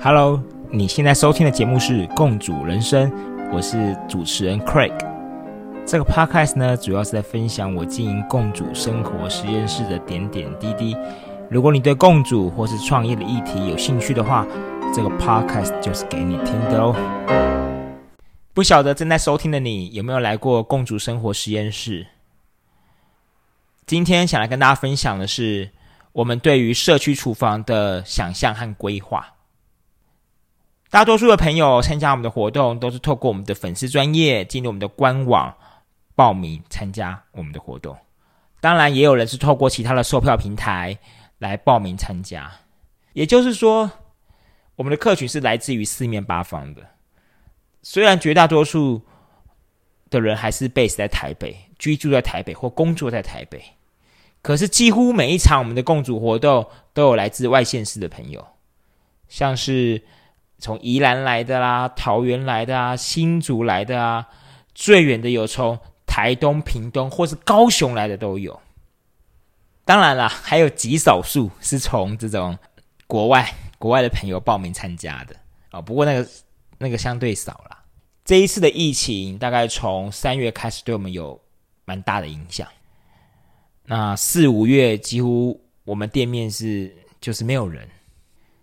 Hello，你现在收听的节目是《共主人生》，我是主持人 Craig。这个 Podcast 呢，主要是在分享我经营共主生活实验室的点点滴滴。如果你对共主或是创业的议题有兴趣的话，这个 Podcast 就是给你听的哦。不晓得正在收听的你有没有来过共主生活实验室？今天想来跟大家分享的是我们对于社区厨房的想象和规划。大多数的朋友参加我们的活动，都是透过我们的粉丝专业进入我们的官网报名参加我们的活动。当然，也有人是透过其他的售票平台来报名参加。也就是说，我们的客群是来自于四面八方的。虽然绝大多数的人还是 base 在台北，居住在台北或工作在台北，可是几乎每一场我们的共主活动都有来自外县市的朋友，像是。从宜兰来的啦，桃园来的啊，新竹来的啊，最远的有从台东、屏东或是高雄来的都有。当然了，还有极少数是从这种国外、国外的朋友报名参加的啊。不过那个那个相对少了。这一次的疫情大概从三月开始对我们有蛮大的影响。那四五月几乎我们店面是就是没有人。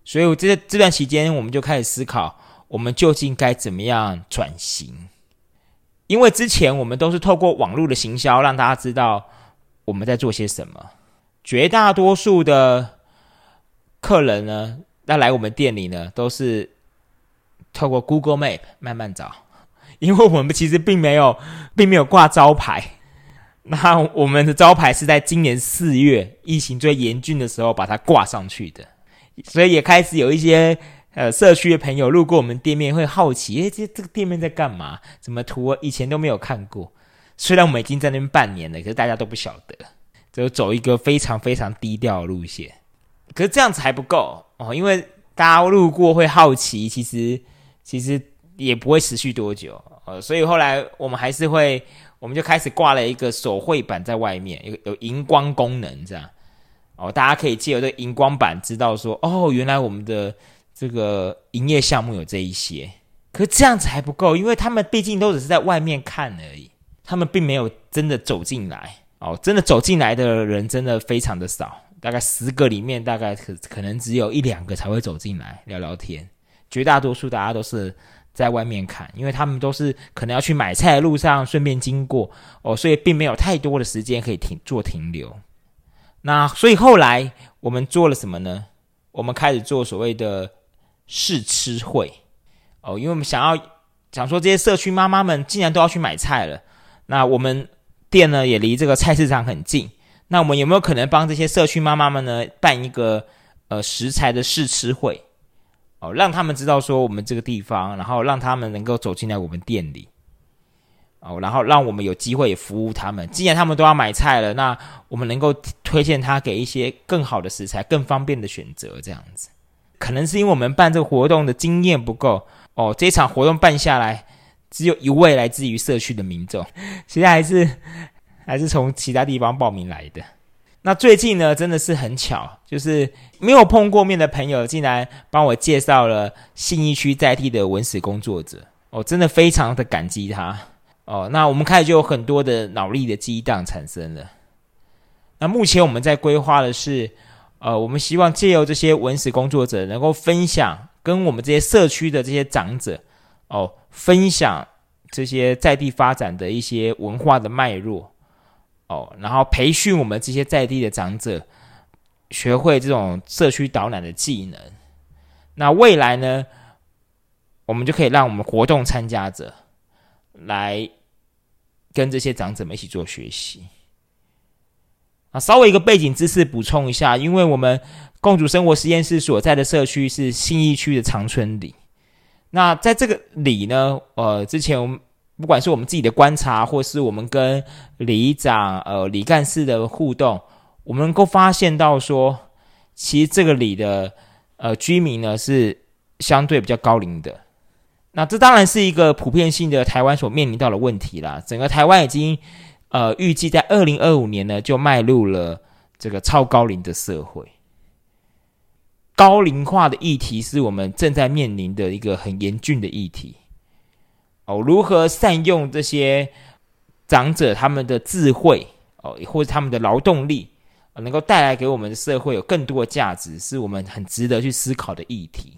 所以我，这这段期间，我们就开始思考，我们究竟该怎么样转型？因为之前我们都是透过网络的行销，让大家知道我们在做些什么。绝大多数的客人呢，那来我们店里呢，都是透过 Google Map 慢慢找，因为我们其实并没有，并没有挂招牌。那我们的招牌是在今年四月疫情最严峻的时候把它挂上去的。所以也开始有一些呃社区的朋友路过我们店面，会好奇，诶，这这个店面在干嘛？怎么图以前都没有看过？虽然我们已经在那边半年了，可是大家都不晓得，就走一个非常非常低调的路线。可是这样子还不够哦，因为大家路过会好奇，其实其实也不会持续多久呃，所以后来我们还是会，我们就开始挂了一个手绘板在外面，有有荧光功能这样。哦，大家可以借由这荧光板知道说，哦，原来我们的这个营业项目有这一些。可这样子还不够，因为他们毕竟都只是在外面看而已，他们并没有真的走进来。哦，真的走进来的人真的非常的少，大概十个里面大概可可能只有一两个才会走进来聊聊天，绝大多数大家都是在外面看，因为他们都是可能要去买菜的路上顺便经过，哦，所以并没有太多的时间可以停做停留。那所以后来我们做了什么呢？我们开始做所谓的试吃会哦，因为我们想要想说这些社区妈妈们既然都要去买菜了，那我们店呢也离这个菜市场很近，那我们有没有可能帮这些社区妈妈们呢办一个呃食材的试吃会哦，让他们知道说我们这个地方，然后让他们能够走进来我们店里。哦，然后让我们有机会服务他们。既然他们都要买菜了，那我们能够推荐他给一些更好的食材、更方便的选择，这样子。可能是因为我们办这个活动的经验不够哦。这场活动办下来，只有一位来自于社区的民众，其他还是还是从其他地方报名来的。那最近呢，真的是很巧，就是没有碰过面的朋友，竟然帮我介绍了信义区在地的文史工作者。哦，真的非常的感激他。哦，那我们开始就有很多的脑力的激荡产生了。那目前我们在规划的是，呃，我们希望借由这些文史工作者，能够分享跟我们这些社区的这些长者，哦，分享这些在地发展的一些文化的脉络，哦，然后培训我们这些在地的长者，学会这种社区导览的技能。那未来呢，我们就可以让我们活动参加者来。跟这些长者们一起做学习啊，稍微一个背景知识补充一下，因为我们共主生活实验室所在的社区是信义区的长春里。那在这个里呢，呃，之前我们不管是我们自己的观察，或是我们跟里长、呃里干事的互动，我们能够发现到说，其实这个里的呃居民呢是相对比较高龄的。那这当然是一个普遍性的台湾所面临到的问题啦。整个台湾已经，呃，预计在二零二五年呢，就迈入了这个超高龄的社会。高龄化的议题是我们正在面临的一个很严峻的议题。哦，如何善用这些长者他们的智慧哦，或者他们的劳动力，能够带来给我们的社会有更多的价值，是我们很值得去思考的议题。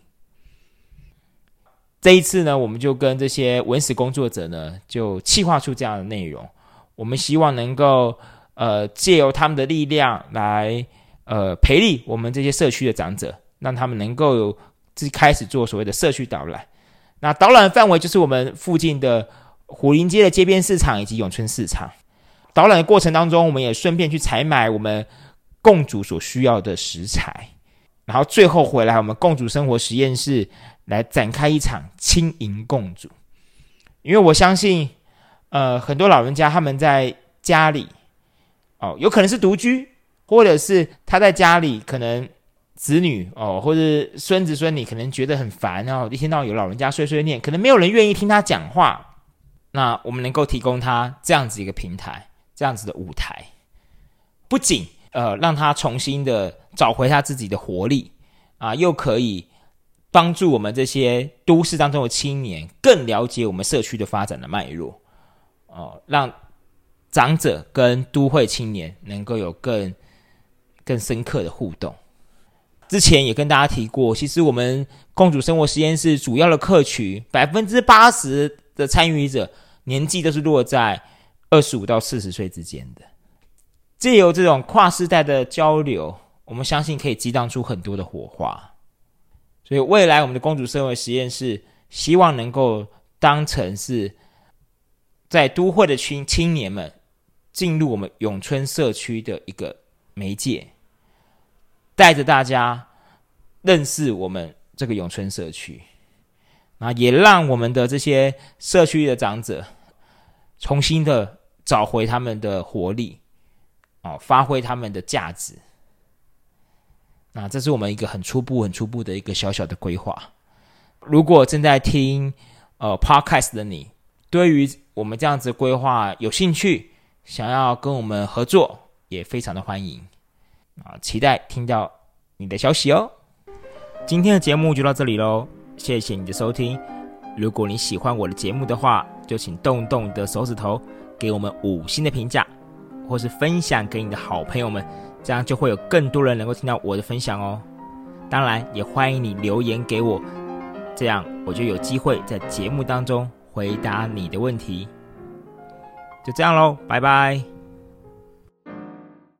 这一次呢，我们就跟这些文史工作者呢，就企划出这样的内容。我们希望能够呃，借由他们的力量来呃，培力我们这些社区的长者。让他们能够有自开始做所谓的社区导览，那导览范围就是我们附近的虎林街的街边市场以及永春市场。导览的过程当中，我们也顺便去采买我们共主所需要的食材，然后最后回来我们共主生活实验室来展开一场轻盈共主。因为我相信，呃，很多老人家他们在家里，哦，有可能是独居，或者是他在家里可能。子女哦，或者孙子孙女可能觉得很烦哦，一天到晚有老人家碎碎念，可能没有人愿意听他讲话。那我们能够提供他这样子一个平台，这样子的舞台，不仅呃让他重新的找回他自己的活力啊，又可以帮助我们这些都市当中的青年更了解我们社区的发展的脉络哦，让长者跟都会青年能够有更更深刻的互动。之前也跟大家提过，其实我们公主生活实验室主要的客群，百分之八十的参与者年纪都是落在二十五到四十岁之间的。借由这种跨世代的交流，我们相信可以激荡出很多的火花。所以未来我们的公主生活实验室，希望能够当成是在都会的青青年们进入我们永春社区的一个媒介。带着大家认识我们这个永春社区，啊，也让我们的这些社区的长者重新的找回他们的活力，哦，发挥他们的价值。那这是我们一个很初步、很初步的一个小小的规划。如果正在听呃 Podcast 的你，对于我们这样子规划有兴趣，想要跟我们合作，也非常的欢迎。啊，期待听到你的消息哦！今天的节目就到这里喽，谢谢你的收听。如果你喜欢我的节目的话，就请动动你的手指头，给我们五星的评价，或是分享给你的好朋友们，这样就会有更多人能够听到我的分享哦。当然，也欢迎你留言给我，这样我就有机会在节目当中回答你的问题。就这样喽，拜拜。